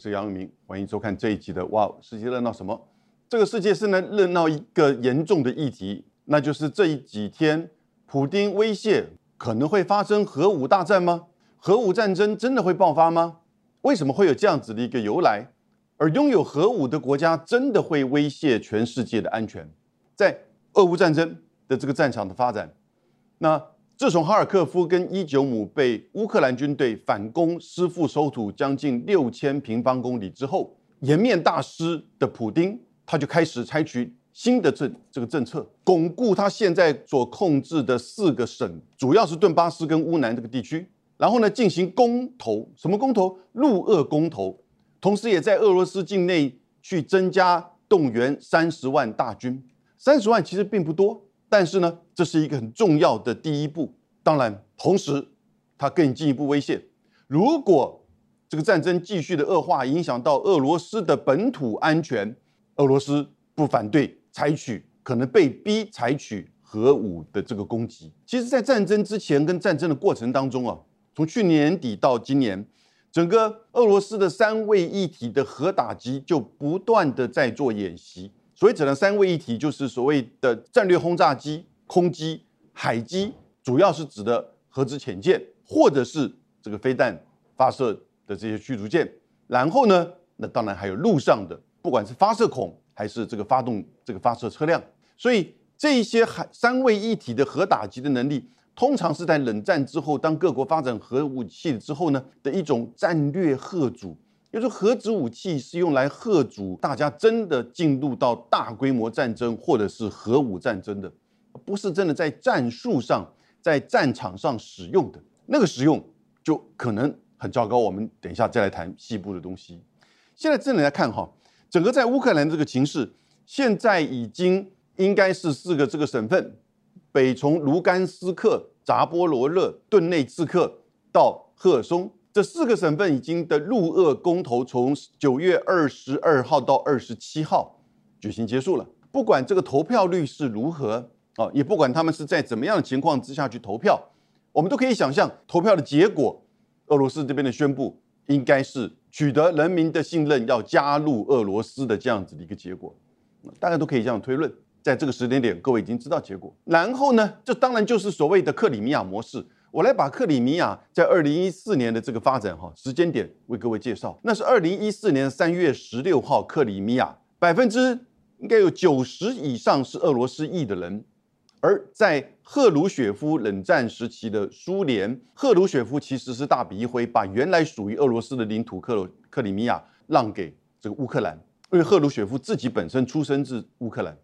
是杨永明，欢迎收看这一集的《哇，世界热闹什么》？这个世界是呢热闹一个严重的议题，那就是这几天，普丁威胁可能会发生核武大战吗？核武战争真的会爆发吗？为什么会有这样子的一个由来？而拥有核武的国家真的会威胁全世界的安全？在俄乌战争的这个战场的发展，那？自从哈尔科夫跟伊久姆被乌克兰军队反攻失复收土将近六千平方公里之后，颜面大失的普丁，他就开始采取新的政这个政策，巩固他现在所控制的四个省，主要是顿巴斯跟乌南这个地区。然后呢，进行公投，什么公投？陆俄公投，同时也在俄罗斯境内去增加动员三十万大军。三十万其实并不多。但是呢，这是一个很重要的第一步。当然，同时它更进一步威胁，如果这个战争继续的恶化，影响到俄罗斯的本土安全，俄罗斯不反对采取可能被逼采取核武的这个攻击。其实，在战争之前跟战争的过程当中啊，从去年底到今年，整个俄罗斯的三位一体的核打击就不断的在做演习。所以，只能三位一体就是所谓的战略轰炸机、空机、海机，主要是指的核子潜舰，或者是这个飞弹发射的这些驱逐舰。然后呢，那当然还有陆上的，不管是发射孔还是这个发动这个发射车辆。所以，这一些海三位一体的核打击的能力，通常是在冷战之后，当各国发展核武器之后呢的一种战略贺主。就是核子武器是用来吓阻大家真的进入到大规模战争或者是核武战争的，不是真的在战术上在战场上使用的。那个使用就可能很糟糕。我们等一下再来谈西部的东西。现在真的来看哈，整个在乌克兰这个情势，现在已经应该是四个这个省份：北从卢甘斯克、扎波罗热、顿内茨克到赫尔松。这四个省份已经的陆俄公投从九月二十二号到二十七号举行结束了。不管这个投票率是如何啊，也不管他们是在怎么样的情况之下去投票，我们都可以想象投票的结果。俄罗斯这边的宣布应该是取得人民的信任，要加入俄罗斯的这样子的一个结果。大家都可以这样推论，在这个时间点，各位已经知道结果。然后呢，这当然就是所谓的克里米亚模式。我来把克里米亚在二零一四年的这个发展哈时间点为各位介绍。那是二零一四年三月十六号，克里米亚百分之应该有九十以上是俄罗斯裔的人。而在赫鲁雪夫冷战时期的苏联，赫鲁雪夫其实是大笔一挥，把原来属于俄罗斯的领土克克里米亚让给这个乌克兰，因为赫鲁雪夫自己本身出生自乌克兰，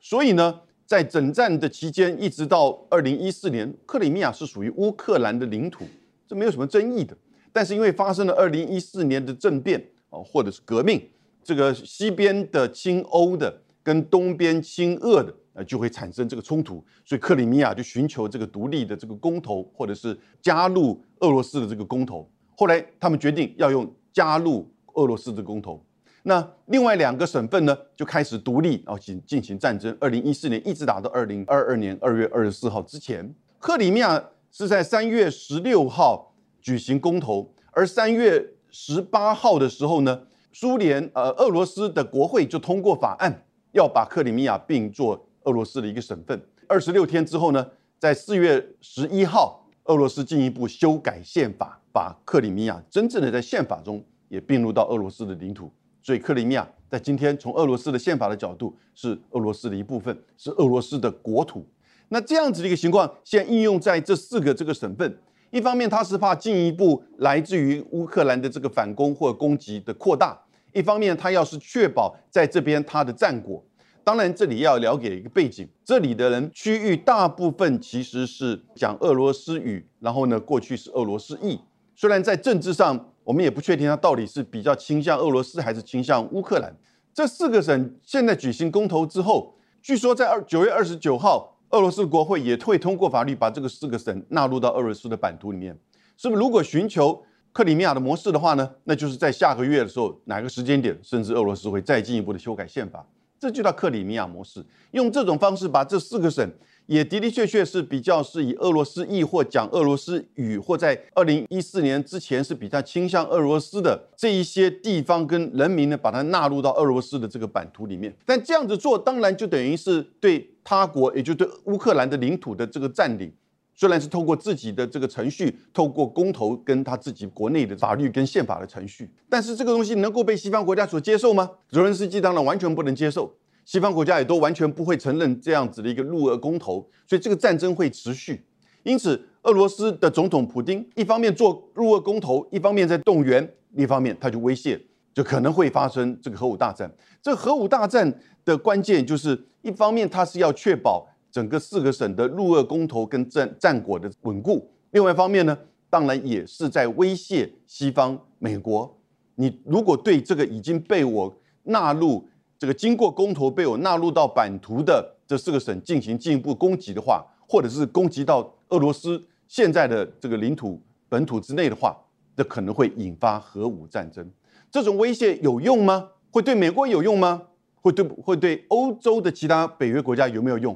所以呢。在整战的期间，一直到二零一四年，克里米亚是属于乌克兰的领土，这没有什么争议的。但是因为发生了二零一四年的政变啊，或者是革命，这个西边的亲欧的跟东边亲俄的，呃，就会产生这个冲突。所以克里米亚就寻求这个独立的这个公投，或者是加入俄罗斯的这个公投。后来他们决定要用加入俄罗斯的公投。那另外两个省份呢，就开始独立，然后进进行战争。二零一四年一直打到二零二二年二月二十四号之前。克里米亚是在三月十六号举行公投，而三月十八号的时候呢，苏联呃俄罗斯的国会就通过法案，要把克里米亚并作俄罗斯的一个省份。二十六天之后呢，在四月十一号，俄罗斯进一步修改宪法，把克里米亚真正的在宪法中也并入到俄罗斯的领土。所以克里米亚在今天从俄罗斯的宪法的角度是俄罗斯的一部分，是俄罗斯的国土。那这样子的一个情况，现在应用在这四个这个省份，一方面它是怕进一步来自于乌克兰的这个反攻或攻击的扩大，一方面它要是确保在这边它的战果。当然这里要了解一个背景，这里的人区域大部分其实是讲俄罗斯语，然后呢过去是俄罗斯裔，虽然在政治上。我们也不确定它到底是比较倾向俄罗斯还是倾向乌克兰。这四个省现在举行公投之后，据说在二九月二十九号，俄罗斯国会也会通过法律，把这个四个省纳入到俄罗斯的版图里面。是不是？如果寻求克里米亚的模式的话呢？那就是在下个月的时候，哪个时间点，甚至俄罗斯会再进一步的修改宪法。这就叫克里米亚模式，用这种方式把这四个省。也的的确确是比较是以俄罗斯裔或讲俄罗斯语，或在二零一四年之前是比较倾向俄罗斯的这一些地方跟人民呢，把它纳入到俄罗斯的这个版图里面。但这样子做，当然就等于是对他国，也就对乌克兰的领土的这个占领，虽然是透过自己的这个程序，透过公投跟他自己国内的法律跟宪法的程序，但是这个东西能够被西方国家所接受吗？泽连斯基当然完全不能接受。西方国家也都完全不会承认这样子的一个入俄公投，所以这个战争会持续。因此，俄罗斯的总统普京一方面做入俄公投，一方面在动员，另一方面他就威胁，就可能会发生这个核武大战。这核武大战的关键就是，一方面他是要确保整个四个省的入俄公投跟战战果的稳固，另外一方面呢，当然也是在威胁西方美国。你如果对这个已经被我纳入。这个经过公投被我纳入到版图的这四个省进行进一步攻击的话，或者是攻击到俄罗斯现在的这个领土本土之内的话，这可能会引发核武战争。这种威胁有用吗？会对美国有用吗？会对会对欧洲的其他北约国家有没有用？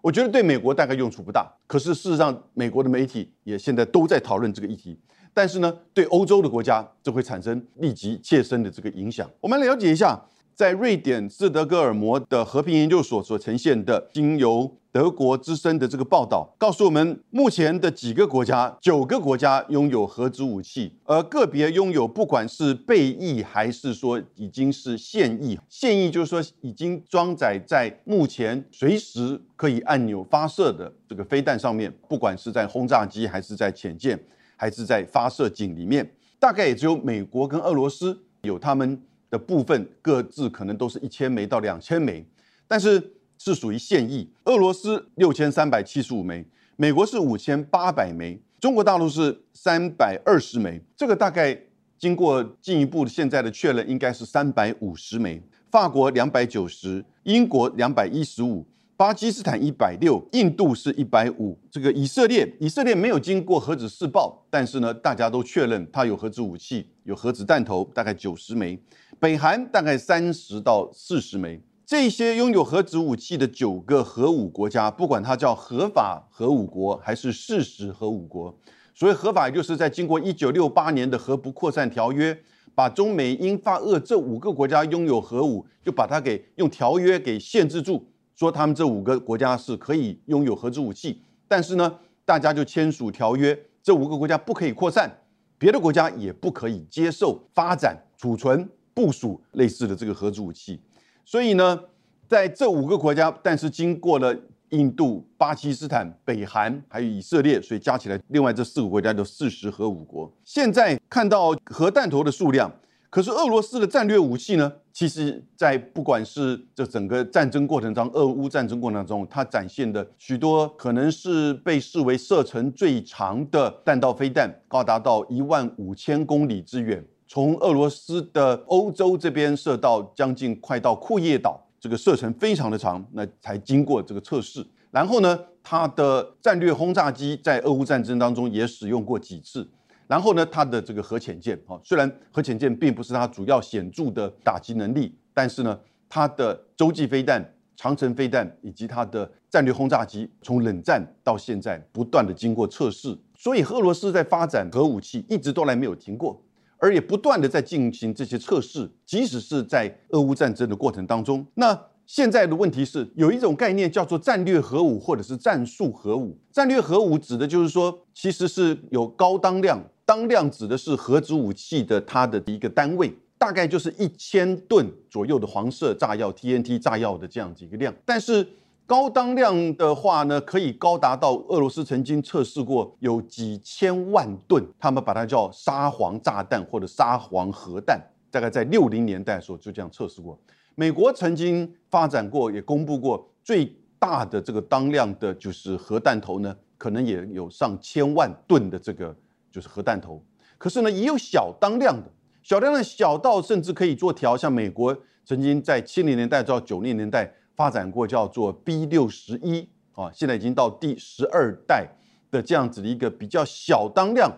我觉得对美国大概用处不大。可是事实上，美国的媒体也现在都在讨论这个议题。但是呢，对欧洲的国家，这会产生立即切身的这个影响。我们了解一下。在瑞典斯德哥尔摩的和平研究所所呈现的，经由德国之声的这个报道，告诉我们，目前的几个国家，九个国家拥有核子武器，而个别拥有，不管是备役还是说已经是现役，现役就是说已经装载在目前随时可以按钮发射的这个飞弹上面，不管是在轰炸机还是在潜舰还是在发射井里面，大概也只有美国跟俄罗斯有他们。的部分各自可能都是一千枚到两千枚，但是是属于现役。俄罗斯六千三百七十五枚，美国是五千八百枚，中国大陆是三百二十枚。这个大概经过进一步现在的确认，应该是三百五十枚。法国两百九十，英国两百一十五。巴基斯坦一百六，印度是一百五，这个以色列，以色列没有经过核子试爆，但是呢，大家都确认它有核子武器，有核子弹头，大概九十枚。北韩大概三十到四十枚。这些拥有核子武器的九个核武国家，不管它叫合法核武国还是事实核武国，所谓合法，也就是在经过一九六八年的核不扩散条约，把中美英法俄这五个国家拥有核武，就把它给用条约给限制住。说他们这五个国家是可以拥有核子武器，但是呢，大家就签署条约，这五个国家不可以扩散，别的国家也不可以接受发展、储存、部署类似的这个核子武器。所以呢，在这五个国家，但是经过了印度、巴基斯坦、北韩还有以色列，所以加起来，另外这四个国家就四十核武国。现在看到核弹头的数量。可是俄罗斯的战略武器呢？其实，在不管是这整个战争过程中，俄乌战争过程中，它展现的许多可能是被视为射程最长的弹道飞弹，高达到一万五千公里之远，从俄罗斯的欧洲这边射到将近快到库页岛，这个射程非常的长，那才经过这个测试。然后呢，它的战略轰炸机在俄乌战争当中也使用过几次。然后呢，它的这个核潜舰，啊，虽然核潜舰并不是它主要显著的打击能力，但是呢，它的洲际飞弹、长城飞弹以及它的战略轰炸机，从冷战到现在不断的经过测试，所以俄罗斯在发展核武器一直都来没有停过，而也不断的在进行这些测试，即使是在俄乌战争的过程当中，那。现在的问题是有一种概念叫做战略核武或者是战术核武。战略核武指的就是说，其实是有高当量，当量指的是核子武器的它的一个单位，大概就是一千吨左右的黄色炸药 TNT 炸药的这样子一个量。但是高当量的话呢，可以高达到俄罗斯曾经测试过有几千万吨，他们把它叫沙皇炸弹或者沙皇核弹，大概在六零年代的时候就这样测试过。美国曾经发展过，也公布过最大的这个当量的，就是核弹头呢，可能也有上千万吨的这个就是核弹头。可是呢，也有小当量的，小当量小到甚至可以做调，像美国曾经在七零年代到九零年代发展过叫做 B 六十一啊，现在已经到第十二代的这样子的一个比较小当量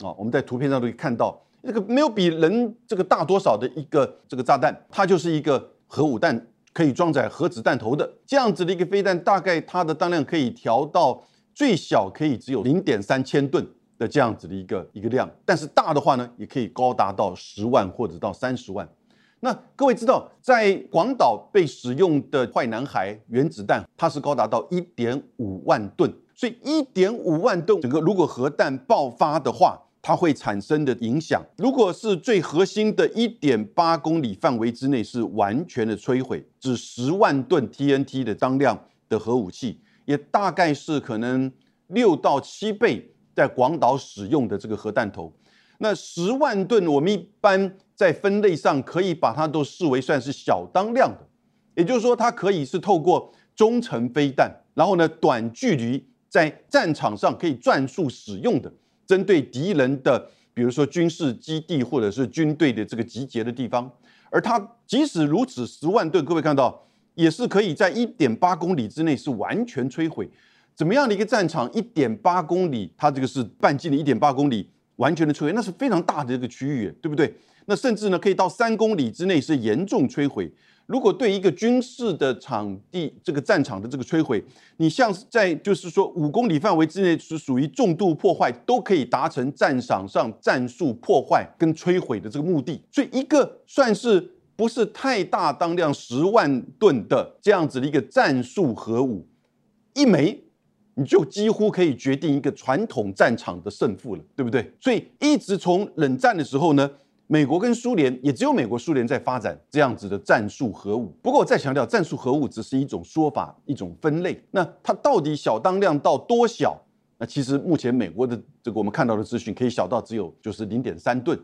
啊，我们在图片上都可以看到，这个没有比人这个大多少的一个这个炸弹，它就是一个。核武弹可以装载核子弹头的这样子的一个飞弹，大概它的当量可以调到最小可以只有零点三千吨的这样子的一个一个量，但是大的话呢，也可以高达到十万或者到三十万。那各位知道，在广岛被使用的坏男孩原子弹，它是高达到一点五万吨，所以一点五万吨，整个如果核弹爆发的话。它会产生的影响，如果是最核心的一点八公里范围之内是完全的摧毁，只十万吨 TNT 的当量的核武器，也大概是可能六到七倍在广岛使用的这个核弹头。那十万吨，我们一般在分类上可以把它都视为算是小当量的，也就是说，它可以是透过中程飞弹，然后呢短距离在战场上可以转速使用的。针对敌人的，比如说军事基地或者是军队的这个集结的地方，而它即使如此，十万吨，各位看到也是可以在一点八公里之内是完全摧毁。怎么样的一个战场？一点八公里，它这个是半径的一点八公里，完全的摧毁，那是非常大的一个区域，对不对？那甚至呢，可以到三公里之内是严重摧毁。如果对一个军事的场地，这个战场的这个摧毁，你像是在就是说五公里范围之内是属于重度破坏，都可以达成战场上战术破坏跟摧毁的这个目的。所以一个算是不是太大当量十万吨的这样子的一个战术核武，一枚你就几乎可以决定一个传统战场的胜负了，对不对？所以一直从冷战的时候呢。美国跟苏联也只有美国、苏联在发展这样子的战术核武。不过我再强调，战术核武只是一种说法、一种分类。那它到底小当量到多小？那其实目前美国的这个我们看到的资讯，可以小到只有就是零点三吨。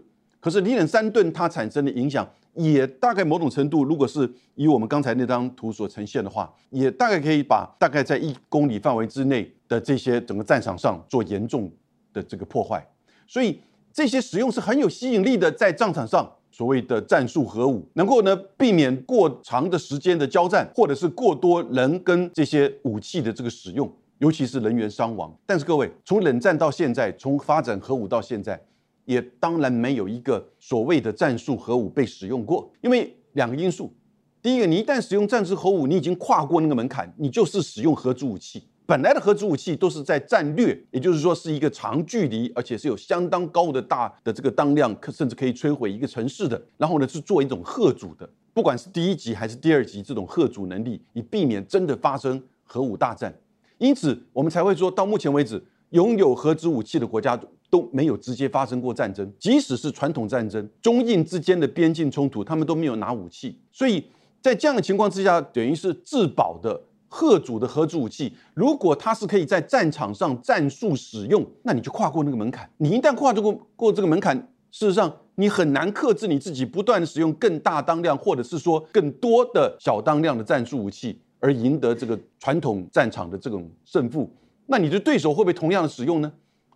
可是零点三吨它产生的影响，也大概某种程度，如果是以我们刚才那张图所呈现的话，也大概可以把大概在一公里范围之内的这些整个战场上做严重的这个破坏。所以。这些使用是很有吸引力的，在战场上所谓的战术核武，能够呢避免过长的时间的交战，或者是过多人跟这些武器的这个使用，尤其是人员伤亡。但是各位，从冷战到现在，从发展核武到现在，也当然没有一个所谓的战术核武被使用过，因为两个因素：第一个，你一旦使用战术核武，你已经跨过那个门槛，你就是使用核子武器。本来的核子武器都是在战略，也就是说是一个长距离，而且是有相当高的大的这个当量，可甚至可以摧毁一个城市的。然后呢，是做一种核主的，不管是第一级还是第二级这种核主能力，以避免真的发生核武大战。因此，我们才会说到目前为止，拥有核子武器的国家都没有直接发生过战争，即使是传统战争、中印之间的边境冲突，他们都没有拿武器。所以在这样的情况之下，等于是自保的。核主的核子武器，如果它是可以在战场上战术使用，那你就跨过那个门槛。你一旦跨过过这个门槛，事实上你很难克制你自己，不断的使用更大当量，或者是说更多的小当量的战术武器，而赢得这个传统战场的这种胜负。那你的对手会不会同样的使用呢？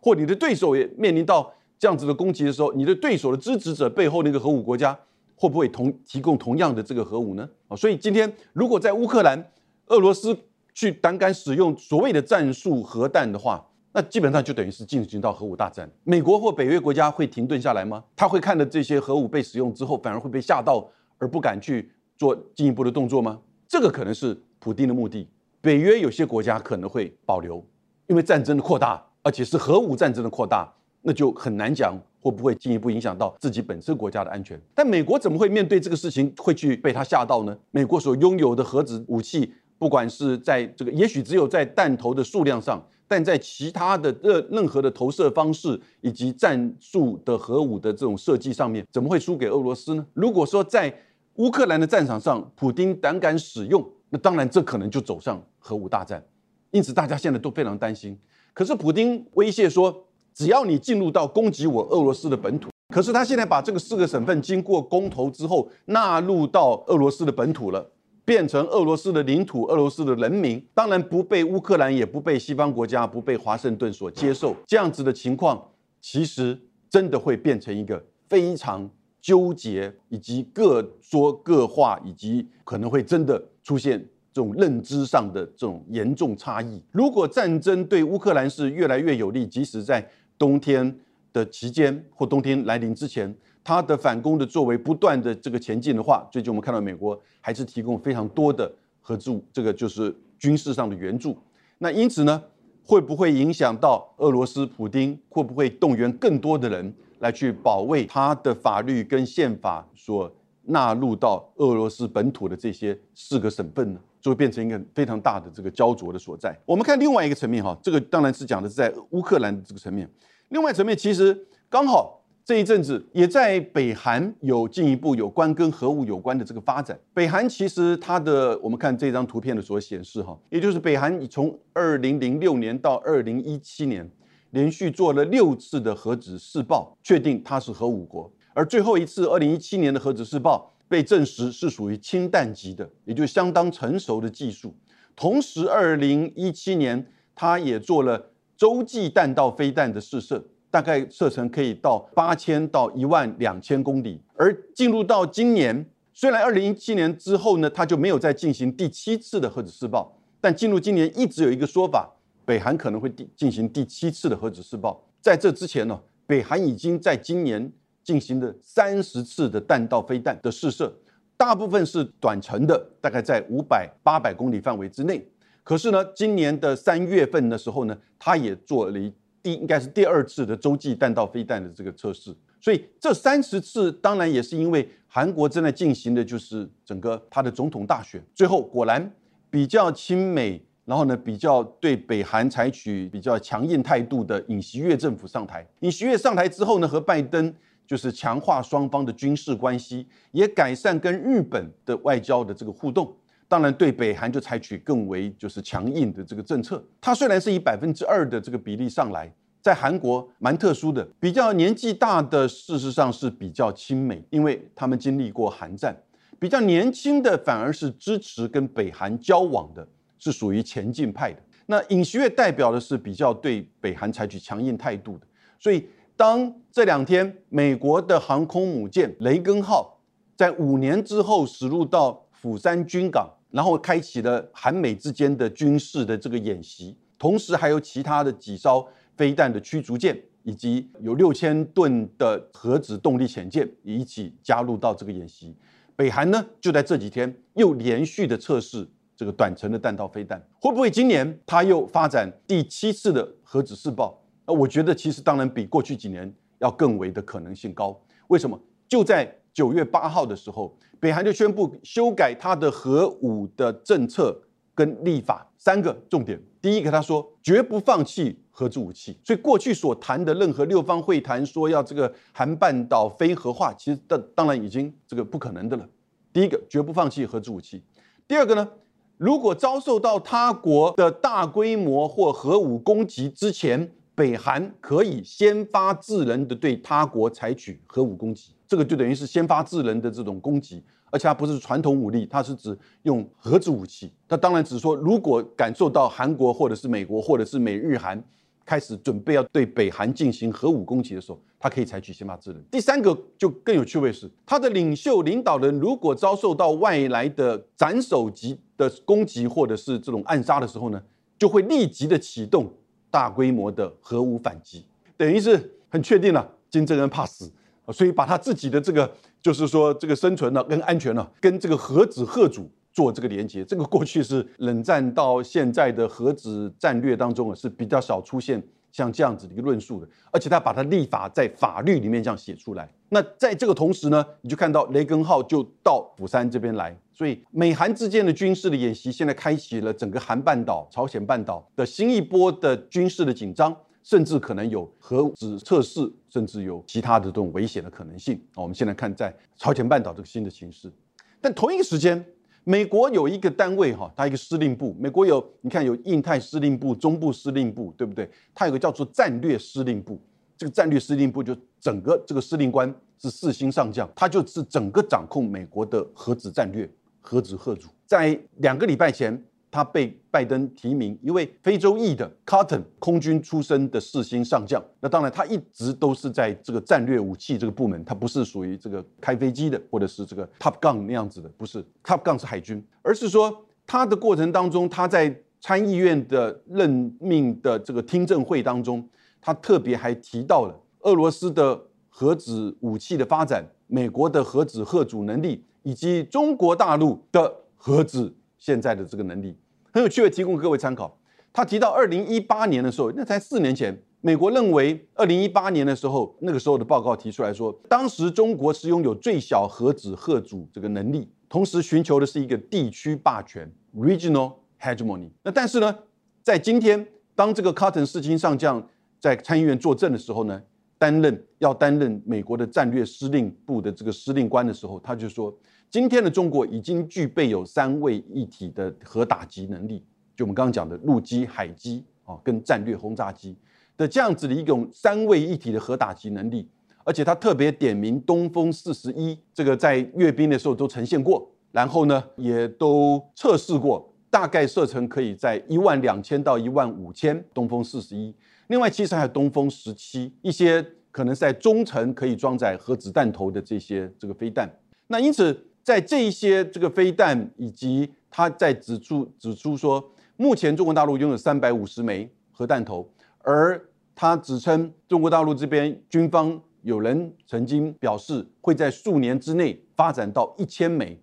或你的对手也面临到这样子的攻击的时候，你的对手的支持者背后那个核武国家会不会同提供同样的这个核武呢？啊，所以今天如果在乌克兰，俄罗斯去胆敢使用所谓的战术核弹的话，那基本上就等于是进行到核武大战。美国或北约国家会停顿下来吗？他会看着这些核武被使用之后，反而会被吓到而不敢去做进一步的动作吗？这个可能是普京的目的。北约有些国家可能会保留，因为战争的扩大，而且是核武战争的扩大，那就很难讲会不会进一步影响到自己本身国家的安全。但美国怎么会面对这个事情会去被他吓到呢？美国所拥有的核子武器。不管是在这个，也许只有在弹头的数量上，但在其他的任任何的投射方式以及战术的核武的这种设计上面，怎么会输给俄罗斯呢？如果说在乌克兰的战场上，普京胆敢使用，那当然这可能就走上核武大战。因此大家现在都非常担心。可是普京威胁说，只要你进入到攻击我俄罗斯的本土，可是他现在把这个四个省份经过公投之后纳入到俄罗斯的本土了。变成俄罗斯的领土，俄罗斯的人民当然不被乌克兰，也不被西方国家，不被华盛顿所接受。这样子的情况，其实真的会变成一个非常纠结，以及各说各话，以及可能会真的出现这种认知上的这种严重差异。如果战争对乌克兰是越来越有利，即使在冬天的期间或冬天来临之前。它的反攻的作为不断的这个前进的话，最近我们看到美国还是提供非常多的合助这个就是军事上的援助。那因此呢，会不会影响到俄罗斯普京？会不会动员更多的人来去保卫他的法律跟宪法所纳入到俄罗斯本土的这些四个省份呢？就会变成一个非常大的这个焦灼的所在。我们看另外一个层面哈，这个当然是讲的是在乌克兰这个层面。另外层面其实刚好这一阵子也在北韩有进一步有关跟核武有关的这个发展。北韩其实它的我们看这张图片的所显示哈，也就是北韩从二零零六年到二零一七年连续做了六次的核子试爆，确定它是核武国，而最后一次二零一七年的核子试爆。被证实是属于氢弹级的，也就相当成熟的技术。同时，二零一七年，他也做了洲际弹道飞弹的试射，大概射程可以到八千到一万两千公里。而进入到今年，虽然二零一七年之后呢，他就没有再进行第七次的核子试爆，但进入今年一直有一个说法，北韩可能会第进行第七次的核子试爆。在这之前呢，北韩已经在今年。进行的三十次的弹道飞弹的试射，大部分是短程的，大概在五百、八百公里范围之内。可是呢，今年的三月份的时候呢，他也做了第应该是第二次的洲际弹道飞弹的这个测试。所以这三十次当然也是因为韩国正在进行的就是整个他的总统大选，最后果然比较亲美，然后呢比较对北韩采取比较强硬态度的尹锡悦政府上台。尹锡悦上台之后呢，和拜登。就是强化双方的军事关系，也改善跟日本的外交的这个互动。当然，对北韩就采取更为就是强硬的这个政策。它虽然是以百分之二的这个比例上来，在韩国蛮特殊的，比较年纪大的事实上是比较亲美，因为他们经历过韩战。比较年轻的反而是支持跟北韩交往的，是属于前进派的。那尹锡悦代表的是比较对北韩采取强硬态度的，所以。当这两天美国的航空母舰雷根号在五年之后驶入到釜山军港，然后开启了韩美之间的军事的这个演习，同时还有其他的几艘飞弹的驱逐舰，以及有六千吨的核子动力潜舰一起加入到这个演习。北韩呢就在这几天又连续的测试这个短程的弹道飞弹，会不会今年它又发展第七次的核子试爆？那我觉得其实当然比过去几年要更为的可能性高。为什么？就在九月八号的时候，北韩就宣布修改它的核武的政策跟立法三个重点。第一个，他说绝不放弃核子武器。所以过去所谈的任何六方会谈说要这个韩半岛非核化，其实当当然已经这个不可能的了。第一个，绝不放弃核子武器。第二个呢，如果遭受到他国的大规模或核武攻击之前，北韩可以先发制人的对他国采取核武攻击，这个就等于是先发制人的这种攻击，而且它不是传统武力，它是指用核子武器。它当然只是说，如果感受到韩国或者是美国或者是美日韩开始准备要对北韩进行核武攻击的时候，它可以采取先发制人。第三个就更有趣味是，他的领袖领导人如果遭受到外来的斩首级的攻击或者是这种暗杀的时候呢，就会立即的启动。大规模的核武反击，等于是很确定了，金正恩怕死，所以把他自己的这个，就是说这个生存呢跟安全呢，跟这个核子核主做这个连接。这个过去是冷战到现在的核子战略当中啊，是比较少出现像这样子的一个论述的，而且他把它立法在法律里面这样写出来。那在这个同时呢，你就看到雷根号就到釜山这边来。所以，美韩之间的军事的演习，现在开启了整个韩半岛、朝鲜半岛的新一波的军事的紧张，甚至可能有核子测试，甚至有其他的这种危险的可能性。我们现在看在朝鲜半岛这个新的形势，但同一个时间，美国有一个单位哈，它一个司令部，美国有你看有印太司令部、中部司令部，对不对？它有个叫做战略司令部，这个战略司令部就整个这个司令官是四星上将，他就是整个掌控美国的核子战略。核子核主在两个礼拜前，他被拜登提名，一位非洲裔的 Cotton 空军出身的四星上将。那当然，他一直都是在这个战略武器这个部门，他不是属于这个开飞机的，或者是这个 Top Gun 那样子的，不是 Top Gun 是海军，而是说他的过程当中，他在参议院的任命的这个听证会当中，他特别还提到了俄罗斯的。核子武器的发展、美国的核子核主能力，以及中国大陆的核子现在的这个能力，很有趣，味提供各位参考。他提到二零一八年的时候，那才四年前，美国认为二零一八年的时候，那个时候的报告提出来说，当时中国是拥有最小核子核主这个能力，同时寻求的是一个地区霸权 （regional hegemony）。那但是呢，在今天，当这个 Cotton 世卿上将在参议院作证的时候呢，担任要担任美国的战略司令部的这个司令官的时候，他就说，今天的中国已经具备有三位一体的核打击能力，就我们刚刚讲的陆基、海基啊，跟战略轰炸机的这样子的一种三位一体的核打击能力，而且他特别点名东风四十一，这个在阅兵的时候都呈现过，然后呢也都测试过。大概射程可以在一万两千到一万五千，东风四十一。另外，其实还有东风十七，一些可能在中程可以装载核子弹头的这些这个飞弹。那因此，在这一些这个飞弹，以及他在指出指出说，目前中国大陆拥有三百五十枚核弹头，而他指称中国大陆这边军方有人曾经表示会在数年之内发展到一千枚。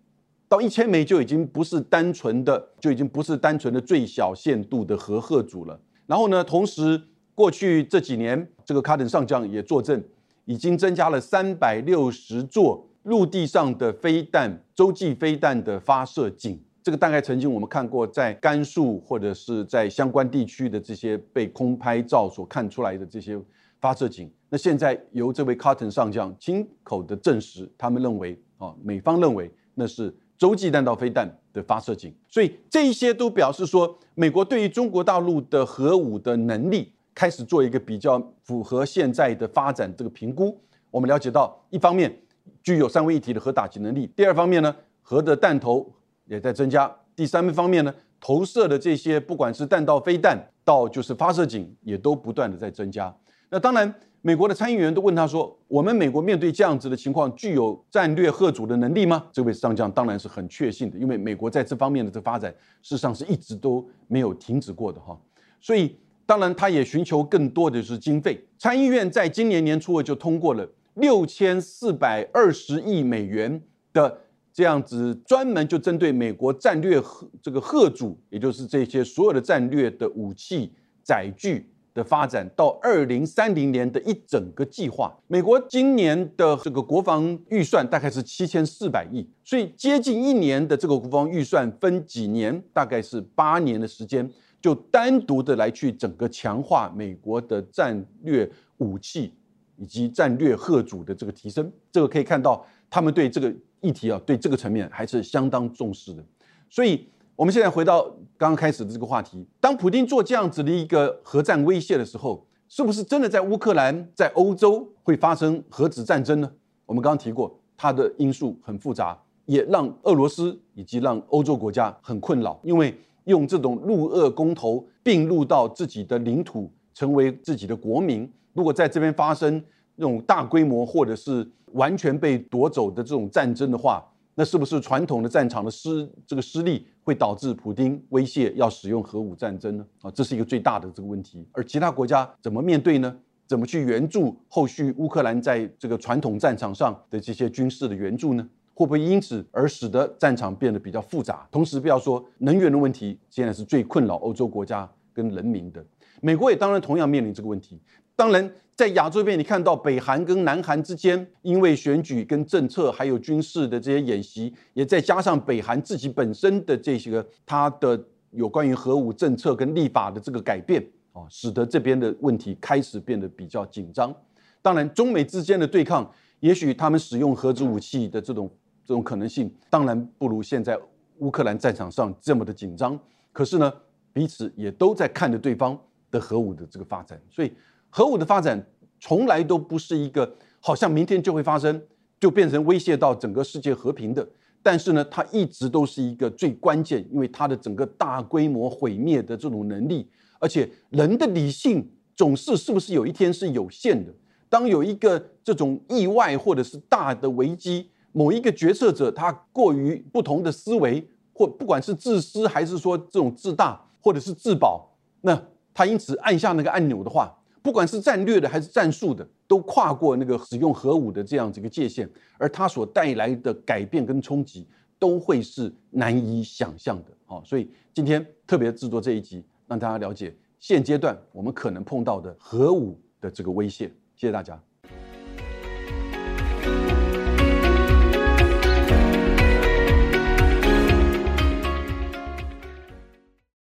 到一千枚就已经不是单纯的，就已经不是单纯的最小限度的核核组了。然后呢，同时过去这几年，这个卡登上将也作证，已经增加了三百六十座陆地上的飞弹洲际飞弹的发射井。这个大概曾经我们看过，在甘肃或者是在相关地区的这些被空拍照所看出来的这些发射井。那现在由这位卡登上将亲口的证实，他们认为啊，美方认为那是。洲际弹道飞弹的发射井，所以这一些都表示说，美国对于中国大陆的核武的能力开始做一个比较符合现在的发展这个评估。我们了解到，一方面具有三位一体的核打击能力，第二方面呢，核的弹头也在增加，第三方面呢，投射的这些不管是弹道飞弹到就是发射井，也都不断的在增加。那当然。美国的参议员都问他说：“我们美国面对这样子的情况，具有战略核主的能力吗？”这位上将当然是很确信的，因为美国在这方面的这发展，事实上是一直都没有停止过的哈。所以，当然他也寻求更多的是经费。参议院在今年年初就通过了六千四百二十亿美元的这样子，专门就针对美国战略这个贺主，也就是这些所有的战略的武器载具。的发展到二零三零年的一整个计划，美国今年的这个国防预算大概是七千四百亿，所以接近一年的这个国防预算分几年，大概是八年的时间，就单独的来去整个强化美国的战略武器以及战略核主的这个提升，这个可以看到他们对这个议题啊，对这个层面还是相当重视的，所以。我们现在回到刚刚开始的这个话题，当普京做这样子的一个核战威胁的时候，是不是真的在乌克兰、在欧洲会发生核子战争呢？我们刚刚提过，它的因素很复杂，也让俄罗斯以及让欧洲国家很困扰，因为用这种陆俄公投并入到自己的领土，成为自己的国民，如果在这边发生那种大规模或者是完全被夺走的这种战争的话，那是不是传统的战场的失这个失利会导致普京威胁要使用核武战争呢？啊，这是一个最大的这个问题。而其他国家怎么面对呢？怎么去援助后续乌克兰在这个传统战场上的这些军事的援助呢？会不会因此而使得战场变得比较复杂？同时，不要说能源的问题，现在是最困扰欧洲国家跟人民的。美国也当然同样面临这个问题。当然，在亚洲边，你看到北韩跟南韩之间，因为选举、跟政策，还有军事的这些演习，也再加上北韩自己本身的这些个它的有关于核武政策跟立法的这个改变啊，使得这边的问题开始变得比较紧张。当然，中美之间的对抗，也许他们使用核子武器的这种这种可能性，当然不如现在乌克兰战场上这么的紧张。可是呢，彼此也都在看着对方的核武的这个发展，所以。核武的发展从来都不是一个好像明天就会发生，就变成威胁到整个世界和平的。但是呢，它一直都是一个最关键，因为它的整个大规模毁灭的这种能力，而且人的理性总是是不是有一天是有限的？当有一个这种意外或者是大的危机，某一个决策者他过于不同的思维，或不管是自私还是说这种自大或者是自保，那他因此按下那个按钮的话。不管是战略的还是战术的，都跨过那个使用核武的这样子一个界限，而它所带来的改变跟冲击，都会是难以想象的。好，所以今天特别制作这一集，让大家了解现阶段我们可能碰到的核武的这个威胁。谢谢大家。